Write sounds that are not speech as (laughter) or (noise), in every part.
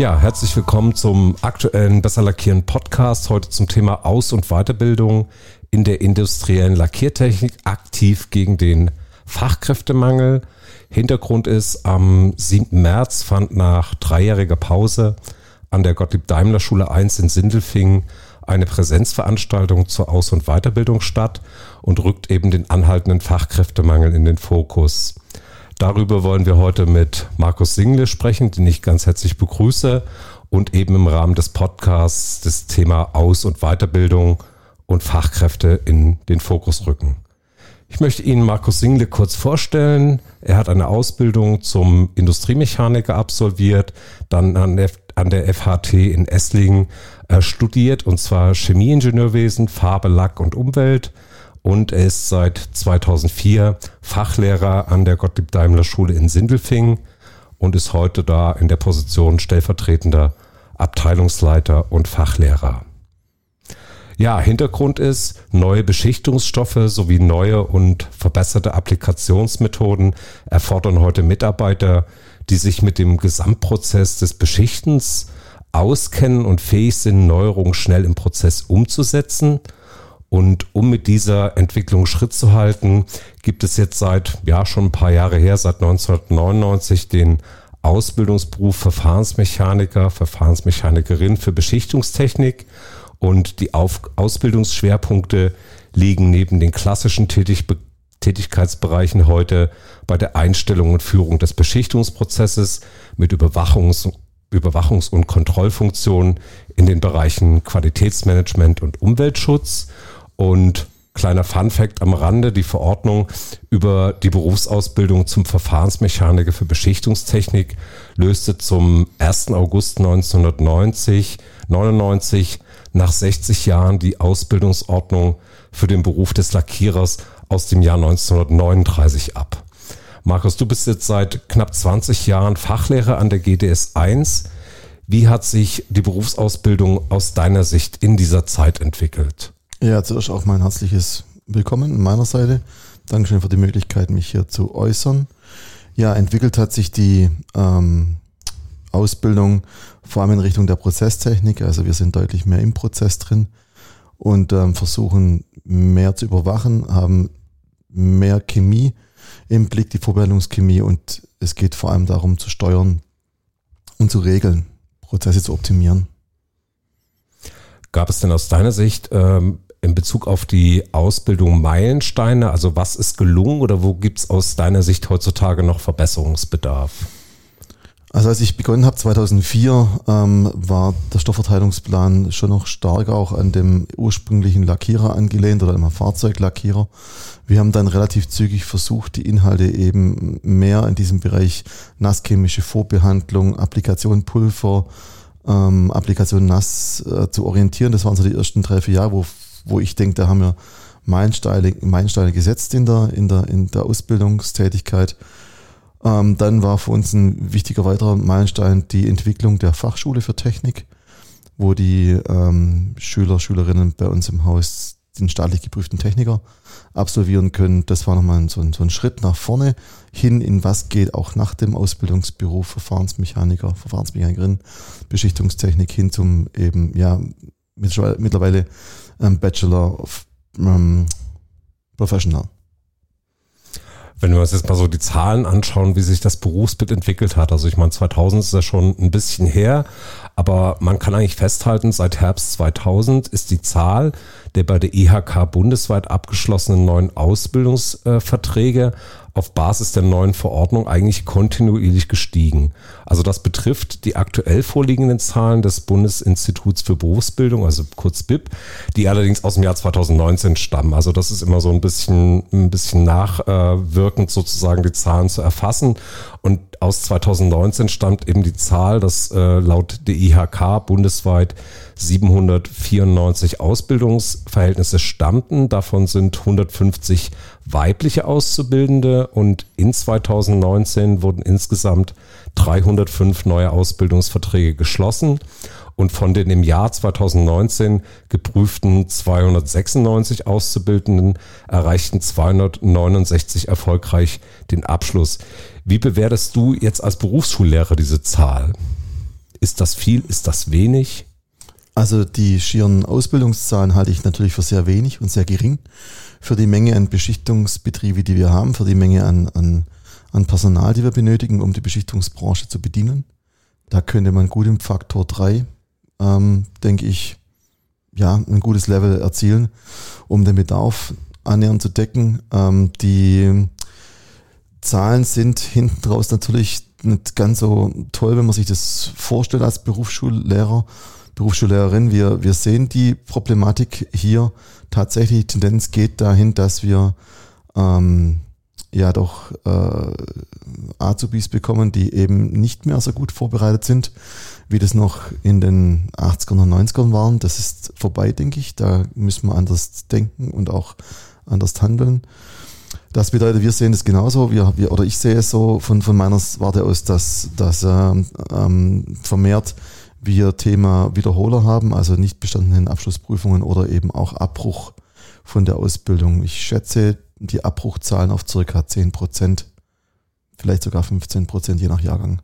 Ja, herzlich willkommen zum aktuellen Besser Lackieren Podcast. Heute zum Thema Aus- und Weiterbildung in der industriellen Lackiertechnik aktiv gegen den Fachkräftemangel. Hintergrund ist, am 7. März fand nach dreijähriger Pause an der Gottlieb Daimler Schule 1 in Sindelfingen eine Präsenzveranstaltung zur Aus- und Weiterbildung statt und rückt eben den anhaltenden Fachkräftemangel in den Fokus. Darüber wollen wir heute mit Markus Single sprechen, den ich ganz herzlich begrüße und eben im Rahmen des Podcasts das Thema Aus- und Weiterbildung und Fachkräfte in den Fokus rücken. Ich möchte Ihnen Markus Single kurz vorstellen. Er hat eine Ausbildung zum Industriemechaniker absolviert, dann an der, an der FHT in Esslingen äh, studiert, und zwar Chemieingenieurwesen, Farbe, Lack und Umwelt und er ist seit 2004 Fachlehrer an der Gottlieb Daimler Schule in Sindelfingen und ist heute da in der Position stellvertretender Abteilungsleiter und Fachlehrer. Ja, Hintergrund ist, neue Beschichtungsstoffe sowie neue und verbesserte Applikationsmethoden erfordern heute Mitarbeiter, die sich mit dem Gesamtprozess des Beschichtens auskennen und fähig sind, Neuerungen schnell im Prozess umzusetzen – und um mit dieser Entwicklung Schritt zu halten, gibt es jetzt seit, ja, schon ein paar Jahre her, seit 1999 den Ausbildungsberuf Verfahrensmechaniker, Verfahrensmechanikerin für Beschichtungstechnik. Und die Auf Ausbildungsschwerpunkte liegen neben den klassischen Tätig Tätigkeitsbereichen heute bei der Einstellung und Führung des Beschichtungsprozesses mit Überwachungs Überwachungs- und Kontrollfunktionen in den Bereichen Qualitätsmanagement und Umweltschutz und kleiner Fun fact am Rande, die Verordnung über die Berufsausbildung zum Verfahrensmechaniker für Beschichtungstechnik löste zum 1. August 1990, 99 nach 60 Jahren die Ausbildungsordnung für den Beruf des Lackierers aus dem Jahr 1939 ab. Markus, du bist jetzt seit knapp 20 Jahren Fachlehrer an der GDS 1. Wie hat sich die Berufsausbildung aus deiner Sicht in dieser Zeit entwickelt? Ja, zuerst auch mein herzliches Willkommen an meiner Seite. Dankeschön für die Möglichkeit, mich hier zu äußern. Ja, entwickelt hat sich die ähm, Ausbildung vor allem in Richtung der Prozesstechnik. Also wir sind deutlich mehr im Prozess drin und ähm, versuchen mehr zu überwachen, haben mehr Chemie im Blick, die Vorbereitungschemie und es geht vor allem darum zu steuern und zu regeln, Prozesse zu optimieren. Gab es denn aus deiner Sicht ähm, in Bezug auf die Ausbildung Meilensteine? Also was ist gelungen oder wo gibt es aus deiner Sicht heutzutage noch Verbesserungsbedarf? Also als ich begonnen habe 2004, ähm, war der Stoffverteilungsplan schon noch stark auch an dem ursprünglichen Lackierer angelehnt oder einem Fahrzeuglackierer. Wir haben dann relativ zügig versucht, die Inhalte eben mehr in diesem Bereich nasschemische Vorbehandlung, Applikation Pulver, ähm, Applikation nass äh, zu orientieren. Das waren so die ersten drei, vier Jahre, wo wo ich denke, da haben wir Meilensteine, Meilensteine gesetzt in der, in der, in der Ausbildungstätigkeit. Ähm, dann war für uns ein wichtiger weiterer Meilenstein die Entwicklung der Fachschule für Technik, wo die ähm, Schüler, Schülerinnen bei uns im Haus den staatlich geprüften Techniker absolvieren können. Das war nochmal so ein, so ein Schritt nach vorne hin, in was geht auch nach dem Ausbildungsberuf Verfahrensmechaniker, Verfahrensmechanikerin, Beschichtungstechnik hin zum eben, ja, mittlerweile ähm, Bachelor of ähm, Professional. Wenn wir uns jetzt mal so die Zahlen anschauen, wie sich das Berufsbild entwickelt hat. Also ich meine, 2000 ist ja schon ein bisschen her, aber man kann eigentlich festhalten, seit Herbst 2000 ist die Zahl der bei der IHK bundesweit abgeschlossenen neuen Ausbildungsverträge auf Basis der neuen Verordnung eigentlich kontinuierlich gestiegen. Also das betrifft die aktuell vorliegenden Zahlen des Bundesinstituts für Berufsbildung, also kurz BIP, die allerdings aus dem Jahr 2019 stammen. Also das ist immer so ein bisschen, ein bisschen nachwirkend sozusagen die Zahlen zu erfassen. Und aus 2019 stammt eben die Zahl, dass äh, laut der IHK bundesweit 794 Ausbildungsverhältnisse stammten. Davon sind 150 weibliche Auszubildende und in 2019 wurden insgesamt 305 neue Ausbildungsverträge geschlossen und von den im Jahr 2019 geprüften 296 Auszubildenden erreichten 269 erfolgreich den Abschluss. Wie bewertest du jetzt als Berufsschullehrer diese Zahl? Ist das viel? Ist das wenig? Also die schieren Ausbildungszahlen halte ich natürlich für sehr wenig und sehr gering. Für die Menge an Beschichtungsbetriebe, die wir haben, für die Menge an, an, an Personal, die wir benötigen, um die Beschichtungsbranche zu bedienen. Da könnte man gut im Faktor 3, ähm, denke ich, ja, ein gutes Level erzielen, um den Bedarf annähernd zu decken. Ähm, die Zahlen sind hinten draus natürlich nicht ganz so toll, wenn man sich das vorstellt als Berufsschullehrer, Berufsschullehrerin. Wir, wir sehen die Problematik hier tatsächlich. Die Tendenz geht dahin, dass wir ähm, ja doch äh, Azubis bekommen, die eben nicht mehr so gut vorbereitet sind, wie das noch in den 80ern und 90ern waren. Das ist vorbei, denke ich. Da müssen wir anders denken und auch anders handeln. Das bedeutet, wir sehen es genauso, wir, wir, oder ich sehe es so von, von meiner Warte aus, dass, dass ähm, ähm, vermehrt wir Thema Wiederholer haben, also nicht bestandenen Abschlussprüfungen oder eben auch Abbruch von der Ausbildung. Ich schätze die Abbruchzahlen auf circa 10 Prozent, vielleicht sogar 15 Prozent je nach Jahrgang.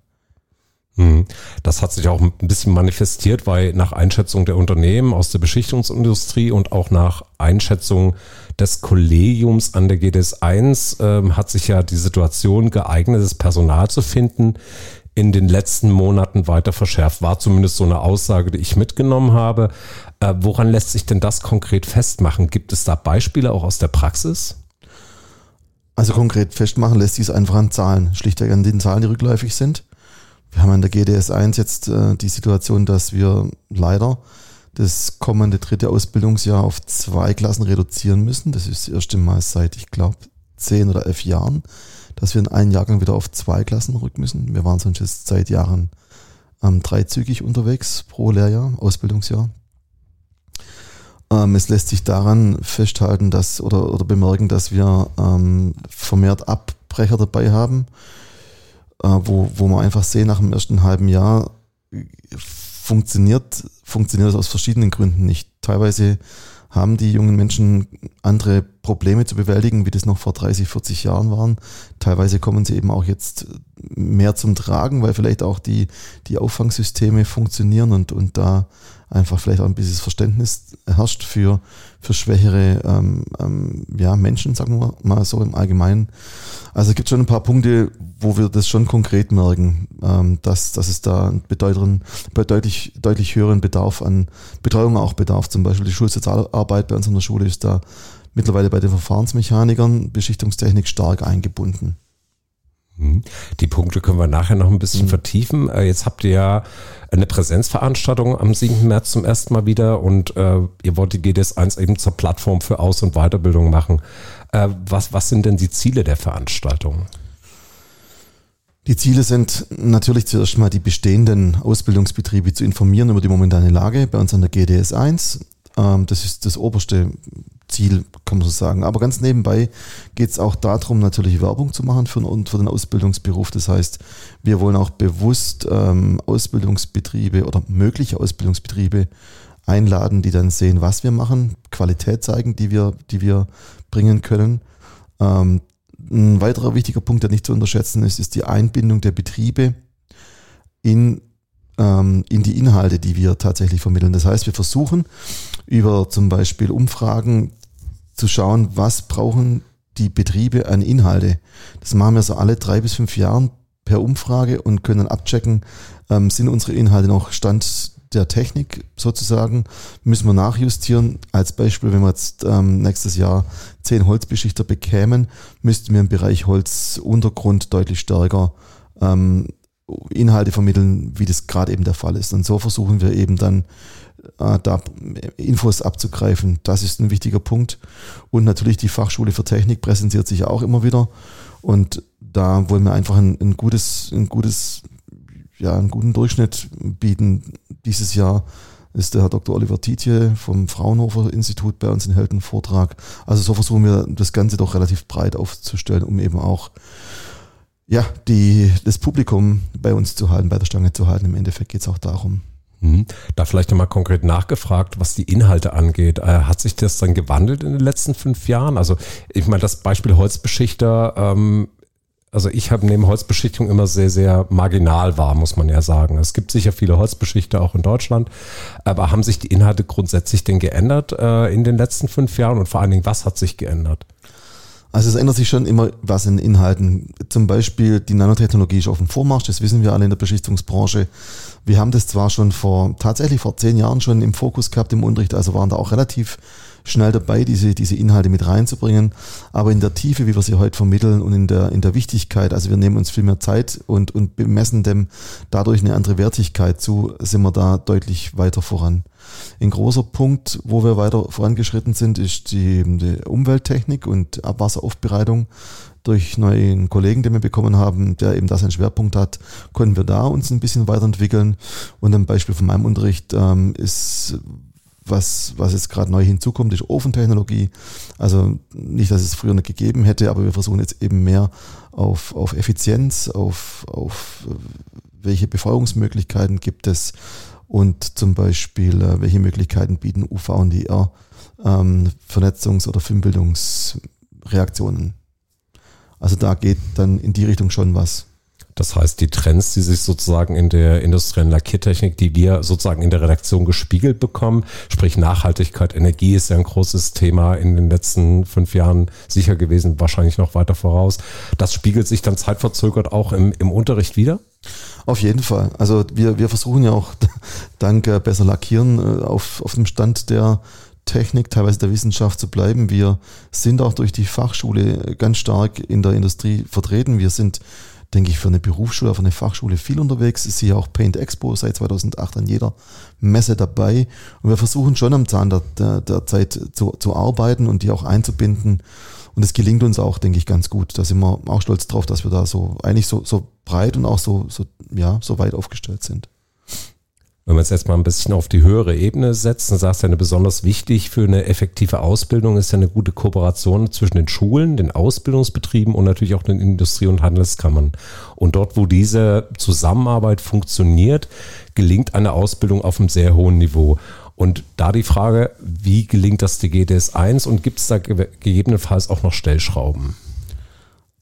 Mhm. Das hat sich auch ein bisschen manifestiert, weil nach Einschätzung der Unternehmen aus der Beschichtungsindustrie und auch nach Einschätzung des Kollegiums an der GDS 1 äh, hat sich ja die Situation, geeignetes Personal zu finden, in den letzten Monaten weiter verschärft. War zumindest so eine Aussage, die ich mitgenommen habe. Äh, woran lässt sich denn das konkret festmachen? Gibt es da Beispiele auch aus der Praxis? Also konkret festmachen lässt sich es einfach an Zahlen, schlichtweg an den Zahlen, die rückläufig sind. Wir haben an der GDS 1 jetzt äh, die Situation, dass wir leider das kommende dritte Ausbildungsjahr auf zwei Klassen reduzieren müssen. Das ist das erste Mal seit, ich glaube, zehn oder elf Jahren, dass wir in einem Jahrgang wieder auf zwei Klassen rück müssen. Wir waren sonst jetzt seit Jahren ähm, dreizügig unterwegs pro Lehrjahr, Ausbildungsjahr. Ähm, es lässt sich daran festhalten, dass oder, oder bemerken, dass wir ähm, vermehrt Abbrecher dabei haben äh, wo, wo man einfach sehen, nach dem ersten halben Jahr funktioniert, funktioniert das aus verschiedenen Gründen nicht. Teilweise haben die jungen Menschen andere Probleme zu bewältigen, wie das noch vor 30, 40 Jahren waren. Teilweise kommen sie eben auch jetzt mehr zum Tragen, weil vielleicht auch die, die Auffangsysteme funktionieren und, und da einfach vielleicht auch ein bisschen Verständnis herrscht für, für schwächere ähm, ähm, ja, Menschen, sagen wir mal so im Allgemeinen. Also es gibt schon ein paar Punkte, wo wir das schon konkret merken, ähm, dass, dass es da bedeutenden, bei deutlich, deutlich höheren Bedarf an Betreuung auch bedarf. Zum Beispiel die Schulsozialarbeit bei uns in der Schule ist da mittlerweile bei den Verfahrensmechanikern Beschichtungstechnik stark eingebunden. Mhm. Die Punkte können wir nachher noch ein bisschen mhm. vertiefen. Äh, jetzt habt ihr ja eine Präsenzveranstaltung am 7. März zum ersten Mal wieder und äh, ihr wollt die GDS1 eben zur Plattform für Aus- und Weiterbildung machen. Äh, was, was sind denn die Ziele der Veranstaltung? Die Ziele sind natürlich zuerst mal die bestehenden Ausbildungsbetriebe zu informieren über die momentane Lage bei uns an der GDS 1. Ähm, das ist das oberste Ziel, kann man so sagen. Aber ganz nebenbei geht es auch darum, natürlich Werbung zu machen für, für den Ausbildungsberuf. Das heißt, wir wollen auch bewusst ähm, Ausbildungsbetriebe oder mögliche Ausbildungsbetriebe einladen, die dann sehen, was wir machen, Qualität zeigen, die wir, die wir bringen können. Ähm, ein weiterer wichtiger Punkt, der nicht zu unterschätzen ist, ist die Einbindung der Betriebe in, ähm, in die Inhalte, die wir tatsächlich vermitteln. Das heißt, wir versuchen über zum Beispiel Umfragen zu schauen, was brauchen die Betriebe an Inhalte. Das machen wir so alle drei bis fünf Jahren per Umfrage und können abchecken, ähm, sind unsere Inhalte noch Stand der Technik sozusagen, müssen wir nachjustieren. Als Beispiel, wenn wir jetzt ähm, nächstes Jahr zehn Holzbeschichter bekämen, müssten wir im Bereich Holzuntergrund deutlich stärker ähm, Inhalte vermitteln, wie das gerade eben der Fall ist. Und so versuchen wir eben dann äh, da Infos abzugreifen. Das ist ein wichtiger Punkt. Und natürlich die Fachschule für Technik präsentiert sich auch immer wieder. Und da wollen wir einfach ein, ein gutes, ein gutes, ja, einen guten Durchschnitt bieten. Dieses Jahr ist der Herr Dr. Oliver Tietje vom Fraunhofer Institut bei uns in Helden Vortrag. Also so versuchen wir das Ganze doch relativ breit aufzustellen, um eben auch ja, die, das Publikum bei uns zu halten, bei der Stange zu halten. Im Endeffekt geht es auch darum. Mhm. Da vielleicht nochmal konkret nachgefragt, was die Inhalte angeht. Äh, hat sich das dann gewandelt in den letzten fünf Jahren? Also ich meine, das Beispiel Holzbeschichter, ähm, also ich habe neben Holzbeschichtung immer sehr, sehr marginal wahr, muss man ja sagen. Es gibt sicher viele Holzbeschichter auch in Deutschland, aber haben sich die Inhalte grundsätzlich denn geändert äh, in den letzten fünf Jahren und vor allen Dingen, was hat sich geändert? Also es ändert sich schon immer was in Inhalten. Zum Beispiel die Nanotechnologie ist auf dem Vormarsch, das wissen wir alle in der Beschichtungsbranche. Wir haben das zwar schon vor, tatsächlich vor zehn Jahren schon im Fokus gehabt im Unterricht, also waren da auch relativ schnell dabei, diese, diese Inhalte mit reinzubringen. Aber in der Tiefe, wie wir sie heute vermitteln und in der, in der Wichtigkeit, also wir nehmen uns viel mehr Zeit und, und bemessen dem dadurch eine andere Wertigkeit zu, sind wir da deutlich weiter voran. Ein großer Punkt, wo wir weiter vorangeschritten sind, ist die, die Umwelttechnik und Abwasseraufbereitung. Durch neuen Kollegen, den wir bekommen haben, der eben das einen Schwerpunkt hat, konnten wir da uns ein bisschen weiterentwickeln. Und ein Beispiel von meinem Unterricht ähm, ist was, was jetzt gerade neu hinzukommt, ist Ofentechnologie. Also nicht, dass es früher nicht gegeben hätte, aber wir versuchen jetzt eben mehr auf, auf Effizienz, auf, auf welche Befeuerungsmöglichkeiten gibt es und zum Beispiel, äh, welche Möglichkeiten bieten UV und IR ähm, Vernetzungs- oder Filmbildungsreaktionen. Also da geht dann in die Richtung schon was. Das heißt, die Trends, die sich sozusagen in der industriellen Lackiertechnik, die wir sozusagen in der Redaktion gespiegelt bekommen, sprich Nachhaltigkeit, Energie ist ja ein großes Thema in den letzten fünf Jahren sicher gewesen, wahrscheinlich noch weiter voraus. Das spiegelt sich dann zeitverzögert auch im, im Unterricht wieder? Auf jeden Fall. Also wir, wir versuchen ja auch (laughs) dank äh, besser lackieren äh, auf, auf dem Stand der Technik, teilweise der Wissenschaft zu bleiben. Wir sind auch durch die Fachschule ganz stark in der Industrie vertreten. Wir sind denke ich, für eine Berufsschule, für eine Fachschule viel unterwegs. Ich sehe auch Paint Expo seit 2008 an jeder Messe dabei. Und wir versuchen schon am Zahn der, der, der Zeit zu, zu arbeiten und die auch einzubinden. Und es gelingt uns auch, denke ich, ganz gut. Da sind wir auch stolz drauf, dass wir da so eigentlich so, so breit und auch so, so, ja, so weit aufgestellt sind. Wenn wir es jetzt mal ein bisschen auf die höhere Ebene setzen, sagst du ja, besonders wichtig für eine effektive Ausbildung ist ja eine gute Kooperation zwischen den Schulen, den Ausbildungsbetrieben und natürlich auch den Industrie- und Handelskammern. Und dort, wo diese Zusammenarbeit funktioniert, gelingt eine Ausbildung auf einem sehr hohen Niveau. Und da die Frage, wie gelingt das die GDS 1 und gibt es da gegebenenfalls auch noch Stellschrauben?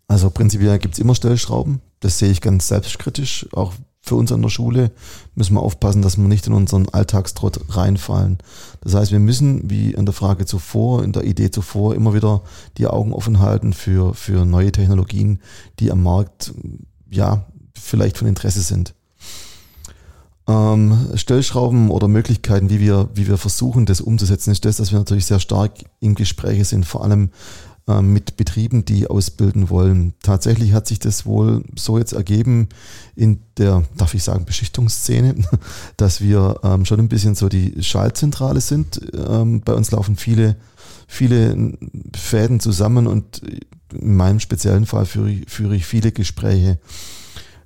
Also prinzipiell gibt es immer Stellschrauben. Das sehe ich ganz selbstkritisch, auch für uns an der Schule müssen wir aufpassen, dass wir nicht in unseren Alltagstrott reinfallen. Das heißt, wir müssen, wie in der Frage zuvor, in der Idee zuvor, immer wieder die Augen offen halten für, für neue Technologien, die am Markt, ja, vielleicht von Interesse sind. Ähm, Stellschrauben oder Möglichkeiten, wie wir, wie wir versuchen, das umzusetzen, ist das, dass wir natürlich sehr stark in Gespräche sind, vor allem mit Betrieben, die ausbilden wollen. Tatsächlich hat sich das wohl so jetzt ergeben in der, darf ich sagen, Beschichtungsszene, (laughs) dass wir ähm, schon ein bisschen so die Schaltzentrale sind. Ähm, bei uns laufen viele, viele Fäden zusammen und in meinem speziellen Fall führe ich, führe ich viele Gespräche.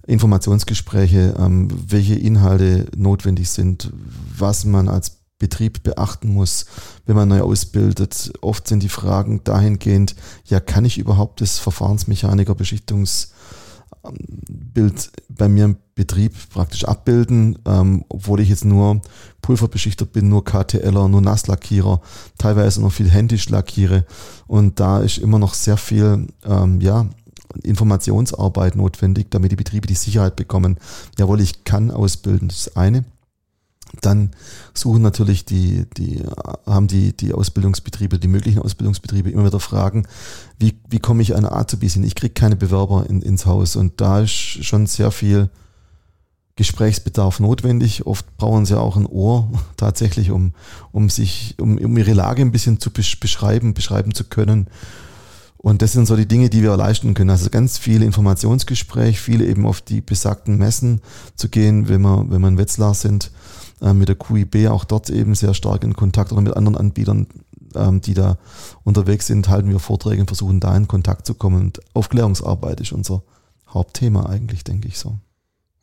Informationsgespräche, ähm, welche Inhalte notwendig sind, was man als Betrieb beachten muss, wenn man neu ausbildet. Oft sind die Fragen dahingehend, ja, kann ich überhaupt das Verfahrensmechaniker Beschichtungsbild bei mir im Betrieb praktisch abbilden, ähm, obwohl ich jetzt nur Pulverbeschichter bin, nur KTLer, nur Nasslackierer, teilweise noch viel händisch lackiere. Und da ist immer noch sehr viel, ähm, ja, Informationsarbeit notwendig, damit die Betriebe die Sicherheit bekommen. Jawohl, ich kann ausbilden, das ist eine. Dann suchen natürlich die, die, haben die, die Ausbildungsbetriebe, die möglichen Ausbildungsbetriebe immer wieder Fragen, wie, wie komme ich an Azubis hin? Ich kriege keine Bewerber in, ins Haus und da ist schon sehr viel Gesprächsbedarf notwendig. Oft brauchen sie auch ein Ohr (laughs) tatsächlich, um, um sich, um, um ihre Lage ein bisschen zu beschreiben, beschreiben zu können. Und das sind so die Dinge, die wir leisten können. Also ganz viel Informationsgespräch, viele eben auf die besagten Messen zu gehen, wenn wir, wenn wir in Wetzlar sind äh, mit der QIB auch dort eben sehr stark in Kontakt oder mit anderen Anbietern, ähm, die da unterwegs sind, halten wir Vorträge und versuchen da in Kontakt zu kommen. Und Aufklärungsarbeit ist unser Hauptthema eigentlich, denke ich so.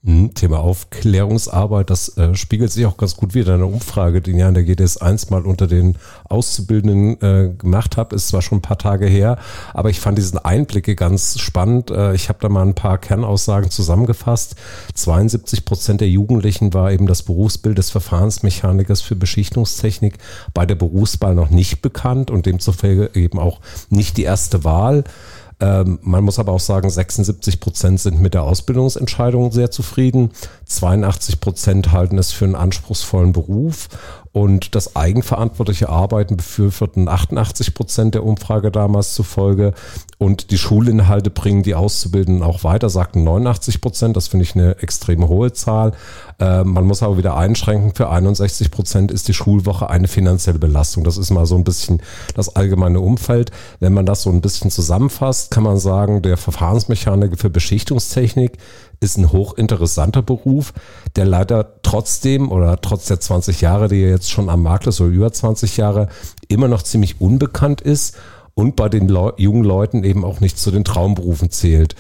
Mhm, Thema Aufklärungsarbeit, das äh, spiegelt sich auch ganz gut wieder in der Umfrage, die ich an der GDS 1 mal unter den Auszubildenden äh, gemacht habe. Ist zwar schon ein paar Tage her, aber ich fand diesen Einblicke ganz spannend. Äh, ich habe da mal ein paar Kernaussagen zusammengefasst. 72 Prozent der Jugendlichen war eben das Berufsbild des Verfahrensmechanikers für Beschichtungstechnik bei der Berufswahl noch nicht bekannt und demzufolge eben auch nicht die erste Wahl. Ähm, man muss aber auch sagen, 76 Prozent sind mit der Ausbildungsentscheidung sehr zufrieden. 82 Prozent halten es für einen anspruchsvollen Beruf und das eigenverantwortliche Arbeiten befürworten 88 Prozent der Umfrage damals zufolge. Und die Schulinhalte bringen die Auszubildenden auch weiter, sagten 89 Prozent. Das finde ich eine extrem hohe Zahl. Äh, man muss aber wieder einschränken, für 61 Prozent ist die Schulwoche eine finanzielle Belastung. Das ist mal so ein bisschen das allgemeine Umfeld. Wenn man das so ein bisschen zusammenfasst, kann man sagen, der Verfahrensmechaniker für Beschichtungstechnik ist ein hochinteressanter Beruf, der leider trotzdem oder trotz der 20 Jahre, die er jetzt schon am Markt ist, oder über 20 Jahre, immer noch ziemlich unbekannt ist und bei den Leu jungen Leuten eben auch nicht zu den Traumberufen zählt.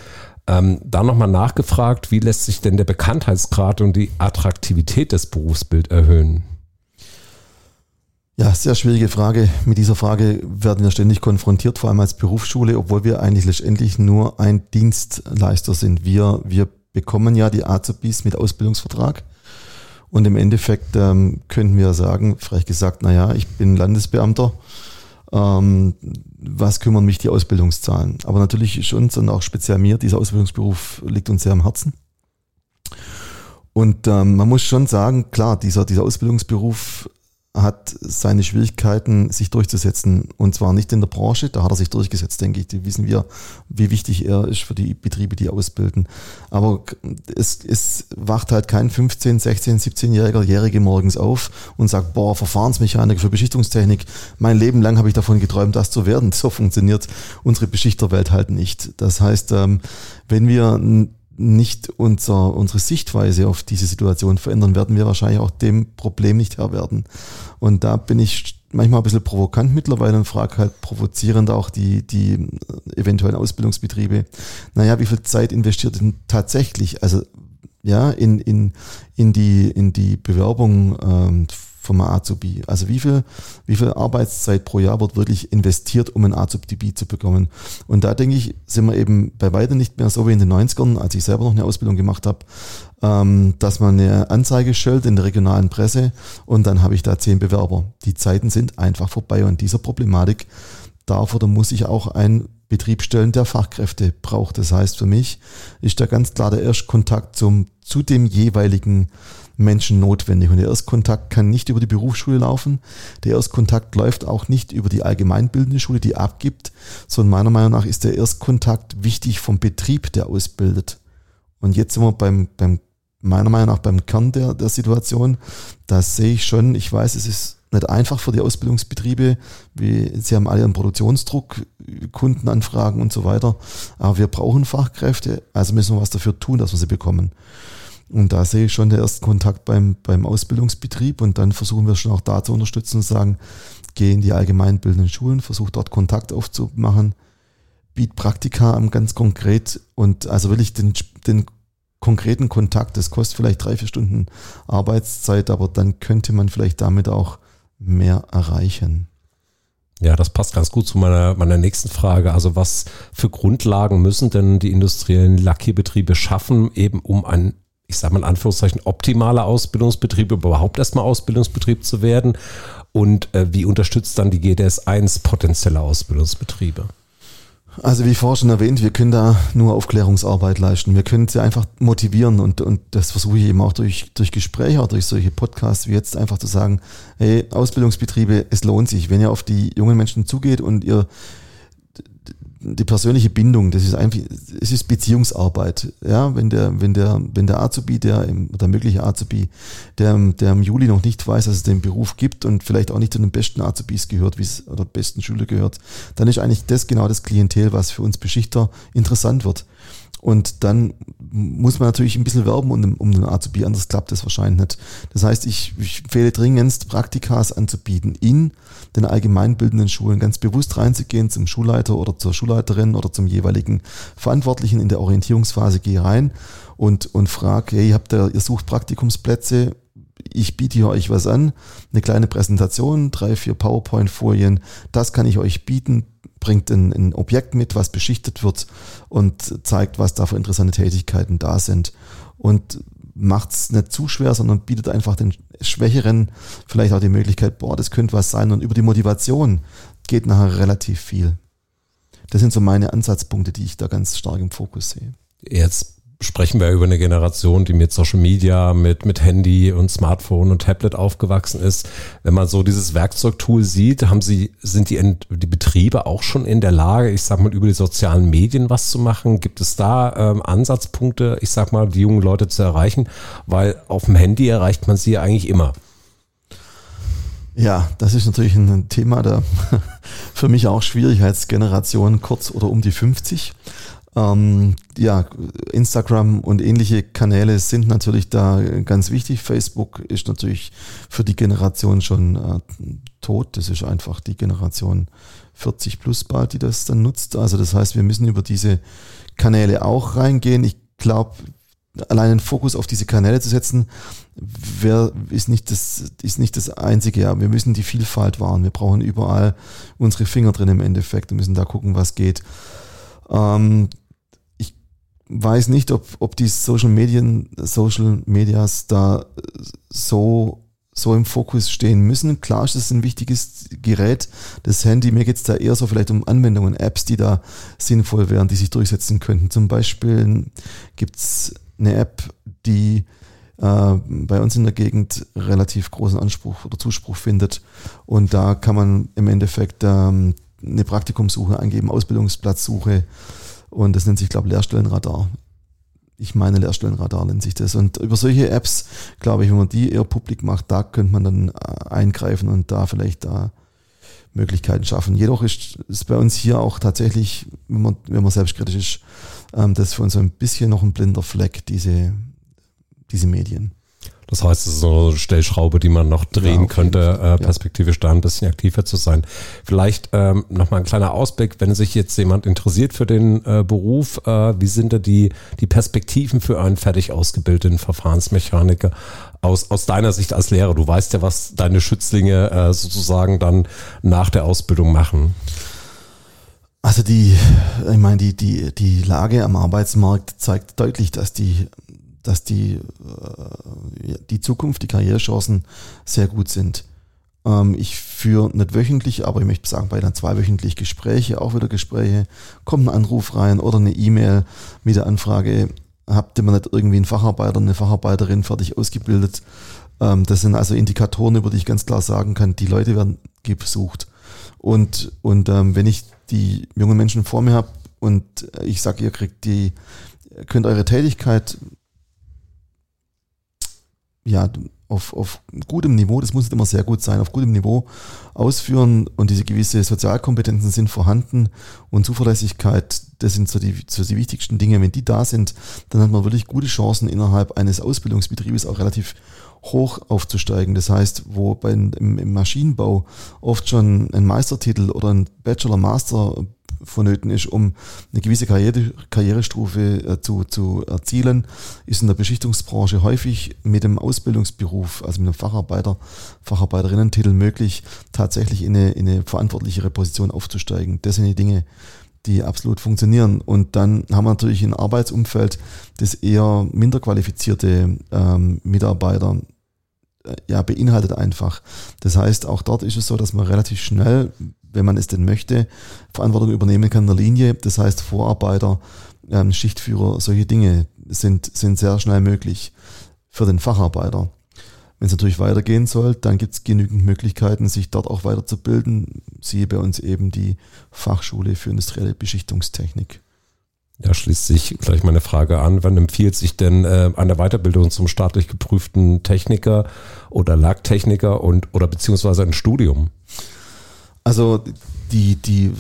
Ähm, da nochmal nachgefragt, wie lässt sich denn der Bekanntheitsgrad und die Attraktivität des Berufsbild erhöhen? Ja, sehr schwierige Frage. Mit dieser Frage werden wir ständig konfrontiert, vor allem als Berufsschule, obwohl wir eigentlich letztendlich nur ein Dienstleister sind. Wir, wir bekommen ja die Azubis mit Ausbildungsvertrag. Und im Endeffekt ähm, könnten wir sagen, vielleicht gesagt, naja, ich bin Landesbeamter, ähm, was kümmern mich die Ausbildungszahlen? Aber natürlich ist uns und auch speziell mir, dieser Ausbildungsberuf liegt uns sehr am Herzen. Und ähm, man muss schon sagen, klar, dieser, dieser Ausbildungsberuf hat seine Schwierigkeiten, sich durchzusetzen. Und zwar nicht in der Branche, da hat er sich durchgesetzt, denke ich. Die wissen wir, wie wichtig er ist für die Betriebe, die ausbilden. Aber es, es wacht halt kein 15, 16, 17-Jähriger Jährige morgens auf und sagt, boah, Verfahrensmechanik für Beschichtungstechnik, mein Leben lang habe ich davon geträumt, das zu werden. (laughs) So funktioniert unsere Beschichterwelt halt nicht. Das heißt, ähm, wenn wir nicht unser, unsere Sichtweise auf diese Situation verändern, werden wir wahrscheinlich auch dem Problem nicht Herr werden. Und da bin ich manchmal ein bisschen provokant mittlerweile und frage halt provozierend auch die, die eventuellen Ausbildungsbetriebe, naja, wie viel Zeit investiert denn tatsächlich, also ja, in, in, in, die, in die Bewerbung ähm, vom Azubi. Also wie viel, wie viel Arbeitszeit pro Jahr wird wirklich investiert, um ein Azubi zu bekommen? Und da denke ich, sind wir eben bei weitem nicht mehr so wie in den 90ern, als ich selber noch eine Ausbildung gemacht habe, ähm, dass man eine Anzeige stellt in der regionalen Presse und dann habe ich da zehn Bewerber. Die Zeiten sind einfach vorbei und dieser Problematik darf oder muss sich auch ein Betrieb stellen, der Fachkräfte braucht. Das heißt für mich ist da ganz klar der Erstkontakt zum, zu dem jeweiligen Menschen notwendig. Und der Erstkontakt kann nicht über die Berufsschule laufen. Der Erstkontakt läuft auch nicht über die allgemeinbildende Schule, die abgibt, sondern meiner Meinung nach ist der Erstkontakt wichtig vom Betrieb, der ausbildet. Und jetzt sind wir beim, beim meiner Meinung nach beim Kern der, der Situation. Da sehe ich schon, ich weiß, es ist nicht einfach für die Ausbildungsbetriebe, wie sie haben alle einen Produktionsdruck, Kundenanfragen und so weiter. Aber wir brauchen Fachkräfte, also müssen wir was dafür tun, dass wir sie bekommen. Und da sehe ich schon den ersten Kontakt beim, beim Ausbildungsbetrieb und dann versuchen wir schon auch da zu unterstützen und sagen, geh in die allgemeinbildenden Schulen, versuch dort Kontakt aufzumachen, biet Praktika an ganz konkret und also wirklich den, den konkreten Kontakt, das kostet vielleicht drei, vier Stunden Arbeitszeit, aber dann könnte man vielleicht damit auch mehr erreichen. Ja, das passt ganz gut zu meiner, meiner nächsten Frage. Also was für Grundlagen müssen denn die industriellen Lackierbetriebe schaffen, eben um ein ich sage mal in Anführungszeichen, optimaler Ausbildungsbetrieb, überhaupt erstmal Ausbildungsbetrieb zu werden? Und äh, wie unterstützt dann die GDS 1 potenzielle Ausbildungsbetriebe? Also wie vorhin schon erwähnt, wir können da nur Aufklärungsarbeit leisten. Wir können sie einfach motivieren und, und das versuche ich eben auch durch, durch Gespräche, auch durch solche Podcasts wie jetzt einfach zu sagen, hey, Ausbildungsbetriebe, es lohnt sich, wenn ihr auf die jungen Menschen zugeht und ihr die persönliche Bindung, das ist einfach, es ist Beziehungsarbeit. Ja, wenn der, wenn der, wenn der Azubi, der, der mögliche Azubi, der, der im Juli noch nicht weiß, dass es den Beruf gibt und vielleicht auch nicht zu den besten Azubis gehört, wie es, oder besten Schüler gehört, dann ist eigentlich das genau das Klientel, was für uns Beschichter interessant wird. Und dann muss man natürlich ein bisschen werben um, um den Azubi, anders klappt das wahrscheinlich nicht. Das heißt, ich, ich empfehle dringendst, Praktikas anzubieten in den allgemeinbildenden Schulen, ganz bewusst reinzugehen zum Schulleiter oder zur Schulleiterin oder zum jeweiligen Verantwortlichen in der Orientierungsphase, geh rein und, und frag, hey, habt ihr, ihr sucht Praktikumsplätze, ich biete hier euch was an, eine kleine Präsentation, drei, vier PowerPoint-Folien, das kann ich euch bieten, bringt ein, ein Objekt mit, was beschichtet wird und zeigt, was da für interessante Tätigkeiten da sind. Und macht es nicht zu schwer, sondern bietet einfach den Schwächeren vielleicht auch die Möglichkeit, boah, das könnte was sein. Und über die Motivation geht nachher relativ viel. Das sind so meine Ansatzpunkte, die ich da ganz stark im Fokus sehe. Jetzt sprechen wir über eine Generation, die mit Social Media, mit, mit Handy und Smartphone und Tablet aufgewachsen ist. Wenn man so dieses Werkzeugtool sieht, haben sie, sind die, die Betriebe auch schon in der Lage, ich sag mal, über die sozialen Medien was zu machen? Gibt es da ähm, Ansatzpunkte, ich sag mal, die jungen Leute zu erreichen? Weil auf dem Handy erreicht man sie ja eigentlich immer. Ja, das ist natürlich ein Thema, da (laughs) für mich auch Schwierigkeitsgeneration kurz oder um die 50. Ähm, ja, Instagram und ähnliche Kanäle sind natürlich da ganz wichtig. Facebook ist natürlich für die Generation schon äh, tot. Das ist einfach die Generation 40 plus bald, die das dann nutzt. Also das heißt, wir müssen über diese Kanäle auch reingehen. Ich glaube, allein einen Fokus auf diese Kanäle zu setzen, wer, ist, nicht das, ist nicht das Einzige. Ja. Wir müssen die Vielfalt wahren. Wir brauchen überall unsere Finger drin im Endeffekt und müssen da gucken, was geht. Ähm, weiß nicht, ob, ob die Social Medien, Social Medias da so, so im Fokus stehen müssen. Klar ist es ein wichtiges Gerät, das Handy. Mir geht es da eher so vielleicht um Anwendungen, Apps, die da sinnvoll wären, die sich durchsetzen könnten. Zum Beispiel gibt es eine App, die äh, bei uns in der Gegend relativ großen Anspruch oder Zuspruch findet. Und da kann man im Endeffekt ähm, eine Praktikumssuche eingeben, Ausbildungsplatzsuche und das nennt sich, glaube ich, Lehrstellenradar. Ich meine, Lehrstellenradar nennt sich das. Und über solche Apps, glaube ich, wenn man die eher publik macht, da könnte man dann äh, eingreifen und da vielleicht da Möglichkeiten schaffen. Jedoch ist es bei uns hier auch tatsächlich, wenn man, wenn man selbstkritisch ist, ähm, das ist für uns ein bisschen noch ein blinder Fleck, diese, diese Medien. Das heißt, es ist so eine Stellschraube, die man noch drehen ja, könnte, äh, perspektivisch da ein bisschen aktiver zu sein. Vielleicht ähm, nochmal ein kleiner Ausblick, wenn sich jetzt jemand interessiert für den äh, Beruf, äh, wie sind da die, die Perspektiven für einen fertig ausgebildeten Verfahrensmechaniker aus, aus deiner Sicht als Lehrer? Du weißt ja, was deine Schützlinge äh, sozusagen dann nach der Ausbildung machen. Also die, ich meine, die, die, die Lage am Arbeitsmarkt zeigt deutlich, dass die dass die, äh, die Zukunft, die Karrierechancen sehr gut sind. Ähm, ich führe nicht wöchentlich, aber ich möchte sagen, bei dann zweiwöchentlich Gespräche, auch wieder Gespräche, kommt ein Anruf rein oder eine E-Mail mit der Anfrage, habt ihr mal nicht irgendwie einen Facharbeiter, eine Facharbeiterin fertig ausgebildet? Ähm, das sind also Indikatoren, über die ich ganz klar sagen kann, die Leute werden gesucht. Und, und ähm, wenn ich die jungen Menschen vor mir habe und ich sage, ihr kriegt die, könnt eure Tätigkeit ja, auf, auf gutem Niveau, das muss nicht immer sehr gut sein, auf gutem Niveau ausführen und diese gewisse Sozialkompetenzen sind vorhanden und Zuverlässigkeit, das sind so die, so die wichtigsten Dinge. Wenn die da sind, dann hat man wirklich gute Chancen innerhalb eines Ausbildungsbetriebes auch relativ hoch aufzusteigen. Das heißt, wo bei, im, im Maschinenbau oft schon ein Meistertitel oder ein Bachelor, Master vonnöten ist, um eine gewisse Karriere, Karrierestufe äh, zu, zu erzielen, ist in der Beschichtungsbranche häufig mit dem Ausbildungsberuf, also mit einem Facharbeiter, Facharbeiterinnen-Titel möglich, tatsächlich in eine, in eine verantwortlichere Position aufzusteigen. Das sind die Dinge, die absolut funktionieren. Und dann haben wir natürlich ein Arbeitsumfeld, das eher minder qualifizierte ähm, Mitarbeiter ja, beinhaltet einfach. Das heißt, auch dort ist es so, dass man relativ schnell wenn man es denn möchte, Verantwortung übernehmen kann in der Linie. Das heißt, Vorarbeiter, ähm, Schichtführer, solche Dinge sind, sind sehr schnell möglich für den Facharbeiter. Wenn es natürlich weitergehen soll, dann gibt es genügend Möglichkeiten, sich dort auch weiterzubilden. Siehe bei uns eben die Fachschule für industrielle Beschichtungstechnik. Da schließt sich gleich meine Frage an. Wann empfiehlt sich denn äh, eine Weiterbildung zum staatlich geprüften Techniker oder Lagtechniker und oder beziehungsweise ein Studium? Also die, die,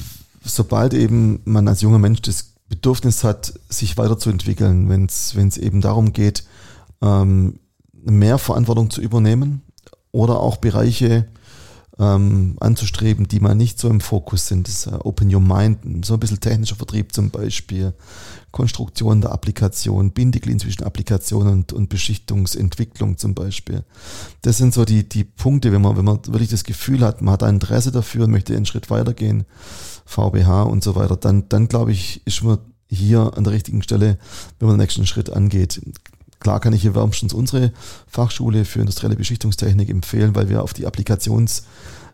sobald eben man als junger Mensch das Bedürfnis hat, sich weiterzuentwickeln, wenn es eben darum geht, ähm, mehr Verantwortung zu übernehmen oder auch Bereiche ähm, anzustreben, die mal nicht so im Fokus sind. Das uh, Open Your Mind, so ein bisschen technischer Vertrieb zum Beispiel, Konstruktion der Applikation, Bindeglied zwischen Applikation und, und Beschichtungsentwicklung zum Beispiel. Das sind so die, die Punkte, wenn man, wenn man wirklich das Gefühl hat, man hat ein Interesse dafür und möchte einen Schritt weitergehen, VBH und so weiter, dann, dann glaube ich, ist man hier an der richtigen Stelle, wenn man den nächsten Schritt angeht. Klar kann ich hier wärmstens unsere Fachschule für industrielle Beschichtungstechnik empfehlen, weil wir auf die Applikations-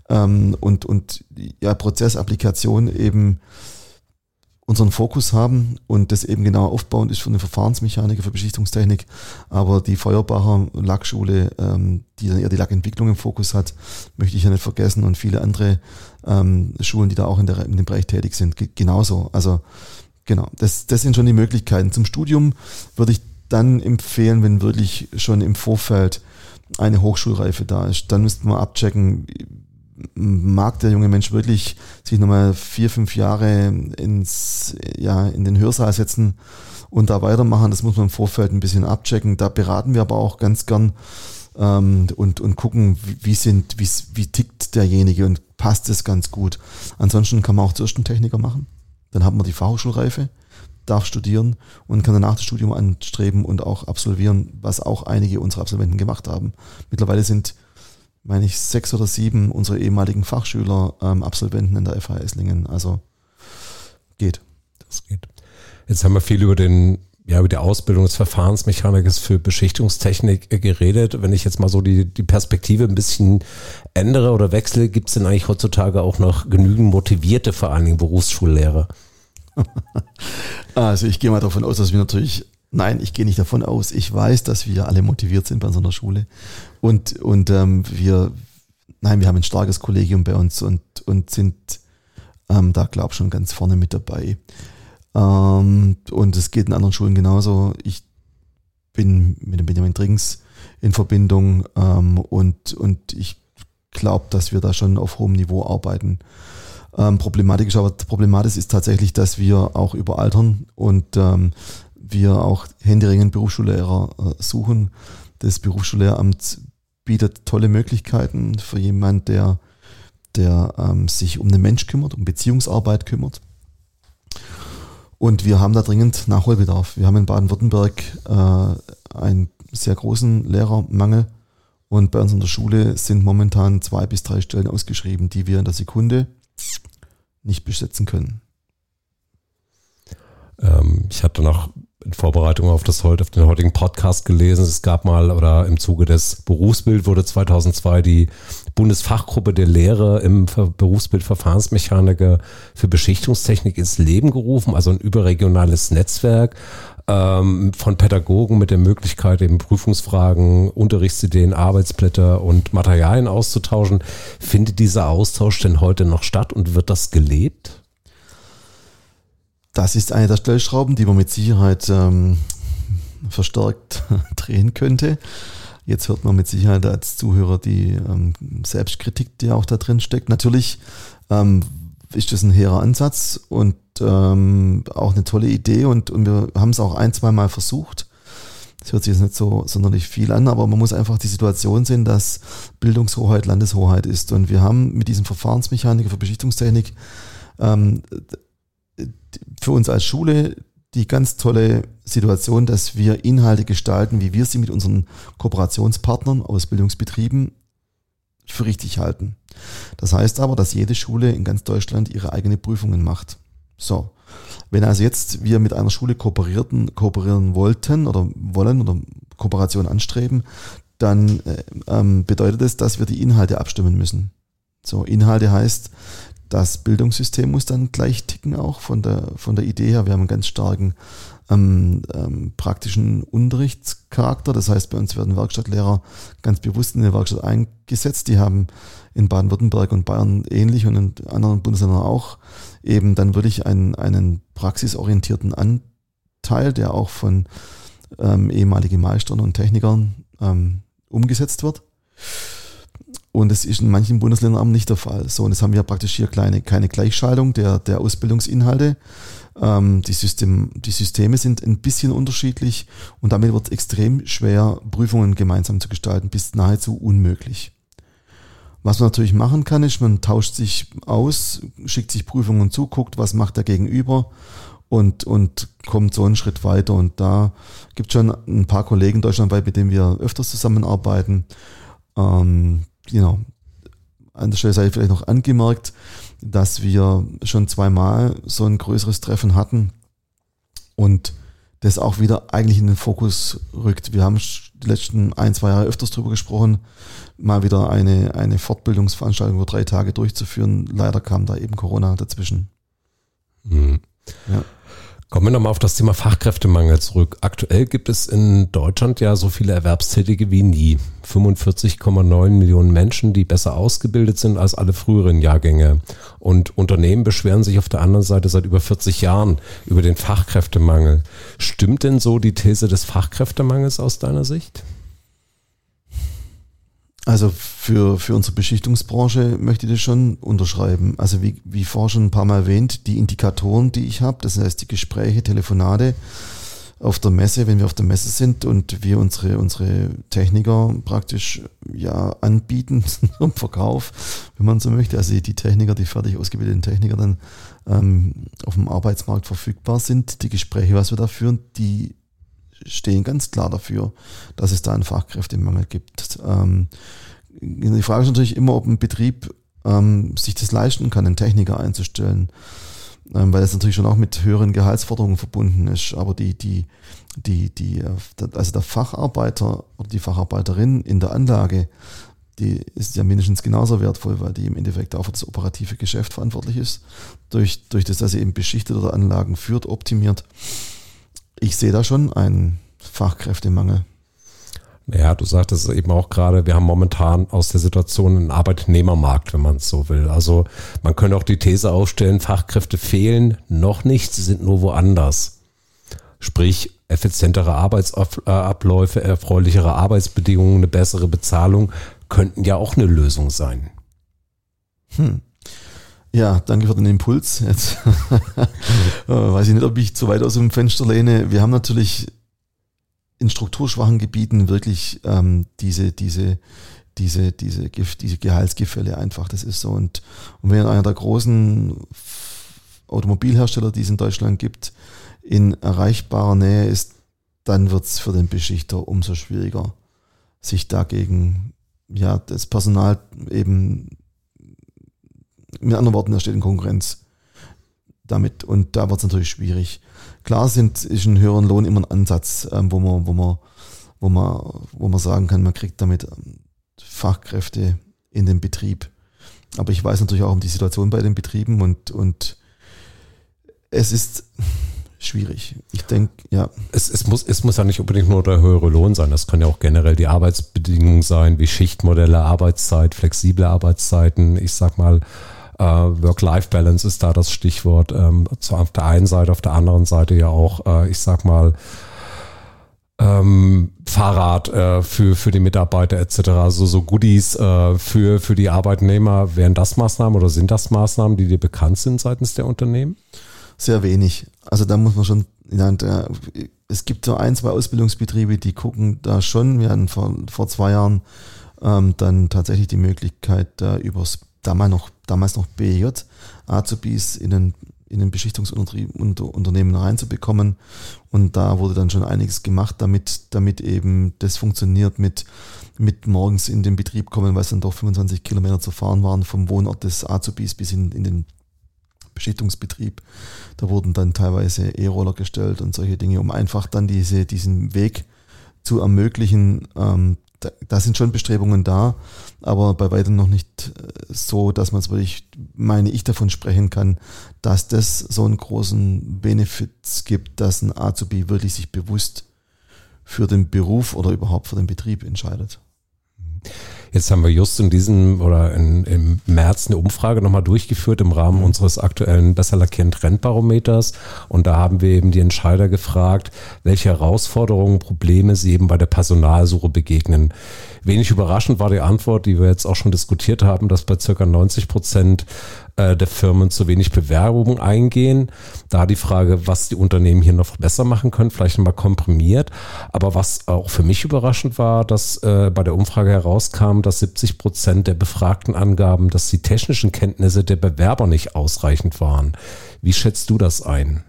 ähm, und, und ja, Prozessapplikation eben unseren Fokus haben und das eben genau aufbauend ist für eine Verfahrensmechaniker, für Beschichtungstechnik. Aber die Feuerbacher Lackschule, ähm, die dann eher die Lackentwicklung im Fokus hat, möchte ich ja nicht vergessen und viele andere ähm, Schulen, die da auch in, der, in dem Bereich tätig sind, genauso. Also genau, das, das sind schon die Möglichkeiten. Zum Studium würde ich dann empfehlen, wenn wirklich schon im Vorfeld eine Hochschulreife da ist, dann müsste man abchecken, mag der junge Mensch wirklich sich nochmal vier, fünf Jahre ins, ja, in den Hörsaal setzen und da weitermachen. Das muss man im Vorfeld ein bisschen abchecken. Da beraten wir aber auch ganz gern ähm, und, und gucken, wie, wie sind, wie, wie tickt derjenige und passt es ganz gut. Ansonsten kann man auch zuerst einen Techniker machen. Dann hat man die Fachhochschulreife, darf studieren und kann danach das Studium anstreben und auch absolvieren, was auch einige unserer Absolventen gemacht haben. Mittlerweile sind meine ich, sechs oder sieben unserer ehemaligen Fachschüler ähm, Absolventen in der FH Esslingen. Also geht. Das geht. Jetzt haben wir viel über den ja, über die Ausbildung des Verfahrensmechanikers für Beschichtungstechnik äh, geredet. Wenn ich jetzt mal so die, die Perspektive ein bisschen ändere oder wechsle, gibt es denn eigentlich heutzutage auch noch genügend motivierte, vor allen Dingen Berufsschullehrer? (laughs) also ich gehe mal davon aus, dass wir natürlich Nein, ich gehe nicht davon aus. Ich weiß, dass wir alle motiviert sind bei so einer Schule. Und, und ähm, wir, nein, wir haben ein starkes Kollegium bei uns und, und sind ähm, da, glaube ich, schon ganz vorne mit dabei. Ähm, und es geht in anderen Schulen genauso. Ich bin mit dem Benjamin Drinks in Verbindung ähm, und, und ich glaube, dass wir da schon auf hohem Niveau arbeiten. Ähm, problematisch, aber problematisch ist tatsächlich, dass wir auch überaltern und ähm, wir auch händeringend Berufsschullehrer äh, suchen. Das Berufsschullehramt bietet tolle Möglichkeiten für jemand, der, der ähm, sich um den Mensch kümmert, um Beziehungsarbeit kümmert. Und wir haben da dringend Nachholbedarf. Wir haben in Baden-Württemberg äh, einen sehr großen Lehrermangel. Und bei uns in der Schule sind momentan zwei bis drei Stellen ausgeschrieben, die wir in der Sekunde nicht besetzen können. Ähm, ich hatte noch in Vorbereitung auf das auf den heutigen Podcast gelesen. Es gab mal oder im Zuge des Berufsbild wurde 2002 die Bundesfachgruppe der Lehre im Berufsbild Verfahrensmechaniker für Beschichtungstechnik ins Leben gerufen, also ein überregionales Netzwerk ähm, von Pädagogen mit der Möglichkeit, eben Prüfungsfragen, Unterrichtsideen, Arbeitsblätter und Materialien auszutauschen. Findet dieser Austausch denn heute noch statt und wird das gelebt? Das ist eine der Stellschrauben, die man mit Sicherheit ähm, verstärkt (laughs) drehen könnte. Jetzt hört man mit Sicherheit als Zuhörer die ähm, Selbstkritik, die auch da drin steckt. Natürlich ähm, ist das ein hehrer Ansatz und ähm, auch eine tolle Idee und, und wir haben es auch ein, zwei Mal versucht. Das hört sich jetzt nicht so sonderlich viel an, aber man muss einfach die Situation sehen, dass Bildungshoheit Landeshoheit ist. Und wir haben mit diesem Verfahrensmechaniker für Beschichtungstechnik ähm, für uns als Schule die ganz tolle Situation, dass wir Inhalte gestalten, wie wir sie mit unseren Kooperationspartnern, Ausbildungsbetrieben für richtig halten. Das heißt aber, dass jede Schule in ganz Deutschland ihre eigene Prüfungen macht. So. Wenn also jetzt wir mit einer Schule kooperierten, kooperieren wollten oder wollen oder Kooperation anstreben, dann äh, ähm, bedeutet es, dass wir die Inhalte abstimmen müssen. So, Inhalte heißt, das Bildungssystem muss dann gleich ticken, auch von der, von der Idee her. Wir haben einen ganz starken ähm, ähm, praktischen Unterrichtscharakter. Das heißt, bei uns werden Werkstattlehrer ganz bewusst in der Werkstatt eingesetzt. Die haben in Baden-Württemberg und Bayern ähnlich und in anderen Bundesländern auch eben dann wirklich einen, einen praxisorientierten Anteil, der auch von ähm, ehemaligen Meistern und Technikern ähm, umgesetzt wird. Und das ist in manchen Bundesländern nicht der Fall. So, und jetzt haben wir praktisch hier kleine, keine Gleichschaltung der, der Ausbildungsinhalte. Ähm, die, System, die Systeme sind ein bisschen unterschiedlich und damit wird es extrem schwer, Prüfungen gemeinsam zu gestalten, bis nahezu unmöglich. Was man natürlich machen kann, ist, man tauscht sich aus, schickt sich Prüfungen zu, guckt, was macht der Gegenüber und, und kommt so einen Schritt weiter. Und da gibt es schon ein paar Kollegen deutschlandweit, mit denen wir öfters zusammenarbeiten. Ähm, genau, an der Stelle sei vielleicht noch angemerkt, dass wir schon zweimal so ein größeres Treffen hatten und das auch wieder eigentlich in den Fokus rückt. Wir haben die letzten ein, zwei Jahre öfters drüber gesprochen, mal wieder eine, eine Fortbildungsveranstaltung über drei Tage durchzuführen. Leider kam da eben Corona dazwischen. Mhm. Ja. Kommen wir nochmal auf das Thema Fachkräftemangel zurück. Aktuell gibt es in Deutschland ja so viele Erwerbstätige wie nie. 45,9 Millionen Menschen, die besser ausgebildet sind als alle früheren Jahrgänge. Und Unternehmen beschweren sich auf der anderen Seite seit über 40 Jahren über den Fachkräftemangel. Stimmt denn so die These des Fachkräftemangels aus deiner Sicht? Also für, für unsere Beschichtungsbranche möchte ich das schon unterschreiben. Also wie, wie vorhin schon ein paar Mal erwähnt, die Indikatoren, die ich habe, das heißt die Gespräche, Telefonate auf der Messe, wenn wir auf der Messe sind und wir unsere, unsere Techniker praktisch ja anbieten (laughs) zum Verkauf, wenn man so möchte. Also die Techniker, die fertig ausgebildeten Techniker dann ähm, auf dem Arbeitsmarkt verfügbar sind. Die Gespräche, was wir da führen, die stehen ganz klar dafür, dass es da einen Fachkräftemangel gibt. Ähm, die Frage ist natürlich immer, ob ein Betrieb ähm, sich das leisten kann, einen Techniker einzustellen, ähm, weil das natürlich schon auch mit höheren Gehaltsforderungen verbunden ist. Aber die, die, die, die, äh, also der Facharbeiter oder die Facharbeiterin in der Anlage, die ist ja mindestens genauso wertvoll, weil die im Endeffekt auch für das operative Geschäft verantwortlich ist. Durch, durch das, dass sie eben beschichtete Anlagen führt, optimiert ich sehe da schon einen Fachkräftemangel. Ja, du sagtest eben auch gerade, wir haben momentan aus der Situation einen Arbeitnehmermarkt, wenn man es so will. Also man könnte auch die These aufstellen, Fachkräfte fehlen noch nicht, sie sind nur woanders. Sprich, effizientere Arbeitsabläufe, erfreulichere Arbeitsbedingungen, eine bessere Bezahlung könnten ja auch eine Lösung sein. Hm. Ja, danke für den Impuls. Jetzt (laughs) äh, weiß ich nicht, ob ich zu weit aus dem Fenster lehne. Wir haben natürlich in strukturschwachen Gebieten wirklich ähm, diese, diese, diese, diese, diese Gehaltsgefälle einfach. Das ist so. Und, und wenn einer der großen Automobilhersteller, die es in Deutschland gibt, in erreichbarer Nähe ist, dann wird es für den Beschichter umso schwieriger, sich dagegen, ja, das Personal eben mit anderen Worten, er steht in Konkurrenz damit und da wird es natürlich schwierig. Klar sind, ist ein höheren Lohn immer ein Ansatz, ähm, wo man, wo man, wo man, wo man sagen kann, man kriegt damit ähm, Fachkräfte in den Betrieb. Aber ich weiß natürlich auch um die Situation bei den Betrieben und, und es ist schwierig. Ich denke, ja. Es, es, muss, es muss ja nicht unbedingt nur der höhere Lohn sein. Das kann ja auch generell die Arbeitsbedingungen sein, wie Schichtmodelle, Arbeitszeit, flexible Arbeitszeiten. Ich sag mal, Work-Life-Balance ist da das Stichwort. Ähm, auf der einen Seite, auf der anderen Seite ja auch, äh, ich sag mal, ähm, Fahrrad äh, für, für die Mitarbeiter etc., also so Goodies äh, für, für die Arbeitnehmer. Wären das Maßnahmen oder sind das Maßnahmen, die dir bekannt sind seitens der Unternehmen? Sehr wenig. Also da muss man schon, ja, es gibt so ein, zwei Ausbildungsbetriebe, die gucken da schon. Wir hatten vor, vor zwei Jahren ähm, dann tatsächlich die Möglichkeit, da übers damals noch, damals noch BJ, Azubis in den, in den Beschichtungsunternehmen reinzubekommen. Und da wurde dann schon einiges gemacht, damit, damit eben das funktioniert mit, mit morgens in den Betrieb kommen, weil es dann doch 25 Kilometer zu fahren waren vom Wohnort des Azubis bis in, in den Beschichtungsbetrieb. Da wurden dann teilweise E-Roller gestellt und solche Dinge, um einfach dann diese, diesen Weg zu ermöglichen, ähm, da, da sind schon Bestrebungen da, aber bei weitem noch nicht äh, so, dass man es wirklich, meine ich, davon sprechen kann, dass das so einen großen Benefit gibt, dass ein Azubi wirklich sich bewusst für den Beruf oder überhaupt für den Betrieb entscheidet. Jetzt haben wir just in diesem oder in, im März eine Umfrage nochmal durchgeführt im Rahmen mhm. unseres aktuellen Besser lackieren Trendbarometers. Und da haben wir eben die Entscheider gefragt, welche Herausforderungen, Probleme sie eben bei der Personalsuche begegnen. Wenig überraschend war die Antwort, die wir jetzt auch schon diskutiert haben, dass bei circa 90 Prozent äh, der Firmen zu wenig Bewerbungen eingehen. Da die Frage, was die Unternehmen hier noch besser machen können, vielleicht nochmal komprimiert. Aber was auch für mich überraschend war, dass äh, bei der Umfrage herauskam, dass 70 Prozent der Befragten angaben, dass die technischen Kenntnisse der Bewerber nicht ausreichend waren. Wie schätzt du das ein?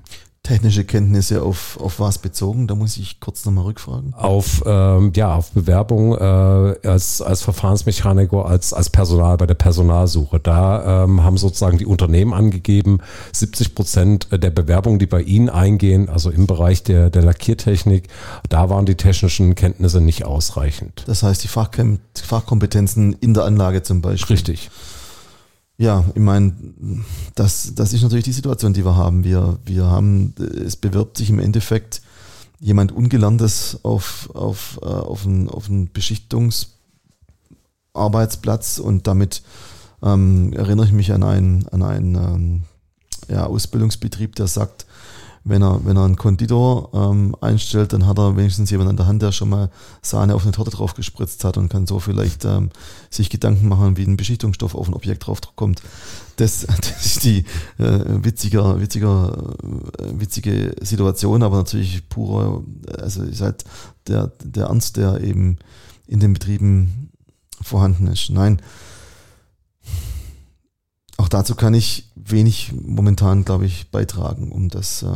Technische Kenntnisse auf, auf was bezogen? Da muss ich kurz nochmal rückfragen. Auf, ähm, ja, auf Bewerbung äh, als, als Verfahrensmechaniker, als, als Personal bei der Personalsuche. Da ähm, haben sozusagen die Unternehmen angegeben, 70 Prozent der Bewerbungen, die bei ihnen eingehen, also im Bereich der, der Lackiertechnik, da waren die technischen Kenntnisse nicht ausreichend. Das heißt, die Fachkompetenzen in der Anlage zum Beispiel. Richtig. Ja, ich meine, das, das ist natürlich die Situation, die wir haben. Wir, wir haben, es bewirbt sich im Endeffekt jemand Ungelerntes auf, auf, äh, auf einen, auf Beschichtungsarbeitsplatz und damit ähm, erinnere ich mich an einen, an einen ähm, ja, Ausbildungsbetrieb, der sagt, wenn er, wenn er einen Konditor ähm, einstellt, dann hat er wenigstens jemand an der Hand, der schon mal Sahne auf eine Torte drauf gespritzt hat und kann so vielleicht ähm, sich Gedanken machen, wie ein Beschichtungsstoff auf ein Objekt drauf kommt. Das, (laughs) das ist die äh, witziger, witziger, äh, witzige Situation, aber natürlich purer, also ist halt der, der Ernst, der eben in den Betrieben vorhanden ist. Nein, auch dazu kann ich wenig momentan, glaube ich, beitragen, um das. Äh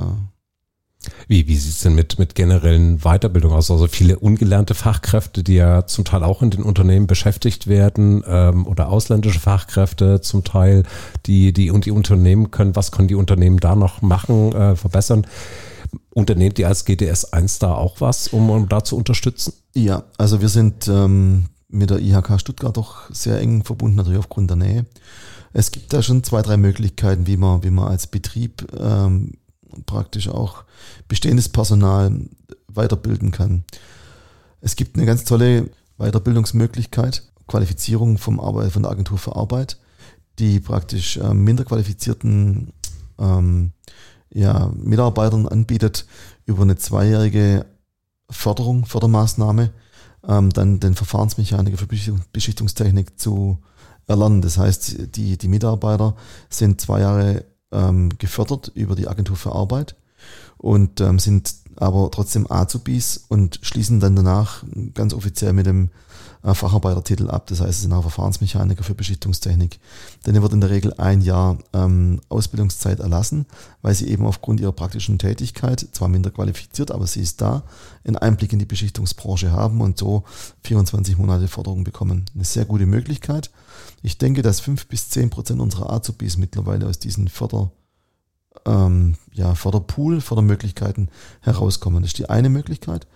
wie, wie sieht es denn mit, mit generellen Weiterbildung aus? Also viele ungelernte Fachkräfte, die ja zum Teil auch in den Unternehmen beschäftigt werden, ähm, oder ausländische Fachkräfte zum Teil, die, die und die Unternehmen können, was können die Unternehmen da noch machen, äh, verbessern? Unternehmt ihr als GDS 1 da auch was, um, um da zu unterstützen? Ja, also wir sind ähm, mit der IHK Stuttgart doch sehr eng verbunden, natürlich aufgrund der Nähe. Es gibt da schon zwei, drei Möglichkeiten, wie man, wie man als Betrieb ähm, praktisch auch bestehendes Personal weiterbilden kann. Es gibt eine ganz tolle Weiterbildungsmöglichkeit, Qualifizierung vom Arbeit, von der Agentur für Arbeit, die praktisch äh, minder qualifizierten ähm, ja, Mitarbeitern anbietet, über eine zweijährige Förderung, Fördermaßnahme, ähm, dann den Verfahrensmechaniker für Beschichtungstechnik zu erlernen. Das heißt, die, die Mitarbeiter sind zwei Jahre ähm, gefördert über die Agentur für Arbeit und ähm, sind aber trotzdem Azubis und schließen dann danach ganz offiziell mit dem äh, Facharbeitertitel ab. Das heißt, sie sind auch Verfahrensmechaniker für Beschichtungstechnik. Denn wird in der Regel ein Jahr ähm, Ausbildungszeit erlassen, weil sie eben aufgrund ihrer praktischen Tätigkeit, zwar minder qualifiziert, aber sie ist da, einen Einblick in die Beschichtungsbranche haben und so 24 Monate Forderung bekommen. Eine sehr gute Möglichkeit. Ich denke, dass fünf bis zehn Prozent unserer Azubis mittlerweile aus diesen Förder ähm, ja, Förderpool, Fördermöglichkeiten herauskommen. Das ist die eine Möglichkeit.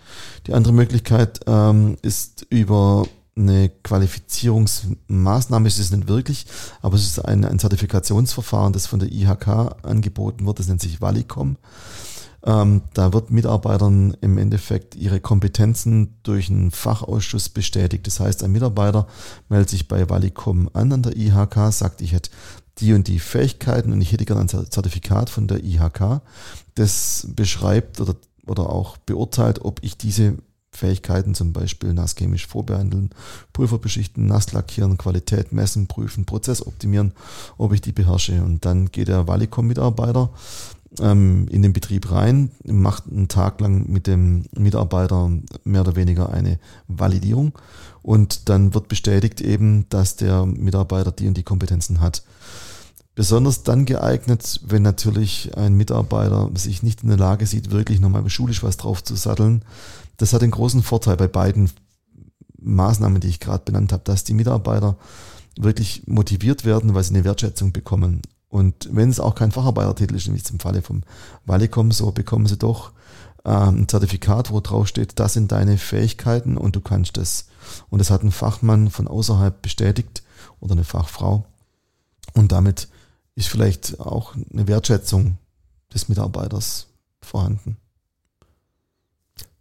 Die andere Möglichkeit ähm, ist über eine Qualifizierungsmaßnahme ist es nicht wirklich, aber es ist ein, ein Zertifikationsverfahren, das von der IHK angeboten wird, das nennt sich Valicom. Ähm, da wird Mitarbeitern im Endeffekt ihre Kompetenzen durch einen Fachausschuss bestätigt. Das heißt, ein Mitarbeiter meldet sich bei Valicom an an der IHK, sagt, ich hätte die und die Fähigkeiten und ich hätte gerne ein Zertifikat von der IHK, das beschreibt oder, oder auch beurteilt, ob ich diese Fähigkeiten, zum Beispiel nasschemisch vorbehandeln, Pulver beschichten, nass lackieren, Qualität messen, prüfen, Prozess optimieren, ob ich die beherrsche. Und dann geht der Valicom-Mitarbeiter ähm, in den Betrieb rein, macht einen Tag lang mit dem Mitarbeiter mehr oder weniger eine Validierung und dann wird bestätigt eben, dass der Mitarbeiter die und die Kompetenzen hat. Besonders dann geeignet, wenn natürlich ein Mitarbeiter sich nicht in der Lage sieht, wirklich nochmal schulisch was drauf zu satteln. Das hat den großen Vorteil bei beiden Maßnahmen, die ich gerade benannt habe, dass die Mitarbeiter wirklich motiviert werden, weil sie eine Wertschätzung bekommen. Und wenn es auch kein Facharbeitertitel ist, wie im Falle vom Valicom, so bekommen sie doch äh, ein Zertifikat, wo drauf steht, das sind deine Fähigkeiten und du kannst das. Und das hat ein Fachmann von außerhalb bestätigt oder eine Fachfrau. Und damit ist vielleicht auch eine Wertschätzung des Mitarbeiters vorhanden.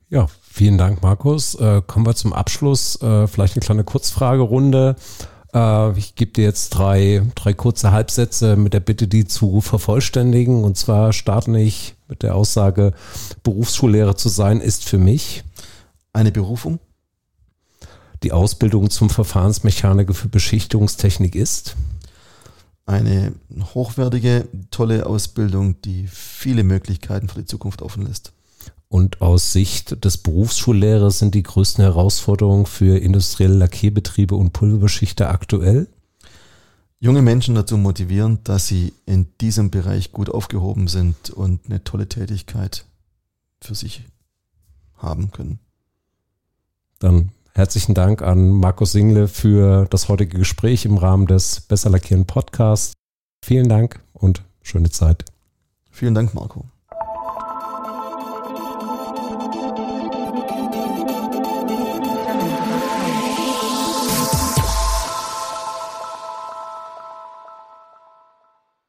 Ja, vielen Dank, Markus. Äh, kommen wir zum Abschluss. Äh, vielleicht eine kleine Kurzfragerunde. Äh, ich gebe dir jetzt drei, drei kurze Halbsätze mit der Bitte, die zu vervollständigen. Und zwar starte ich mit der Aussage, Berufsschullehrer zu sein, ist für mich eine Berufung. Die Ausbildung zum Verfahrensmechaniker für Beschichtungstechnik ist eine hochwertige, tolle Ausbildung, die viele Möglichkeiten für die Zukunft offen lässt. Und aus Sicht des Berufsschullehrers sind die größten Herausforderungen für industrielle Lackierbetriebe und Pulverbeschichter aktuell? Junge Menschen dazu motivieren, dass sie in diesem Bereich gut aufgehoben sind und eine tolle Tätigkeit für sich haben können. Dann Herzlichen Dank an Markus Single für das heutige Gespräch im Rahmen des Besser Lackieren Podcasts. Vielen Dank und schöne Zeit. Vielen Dank, Marco.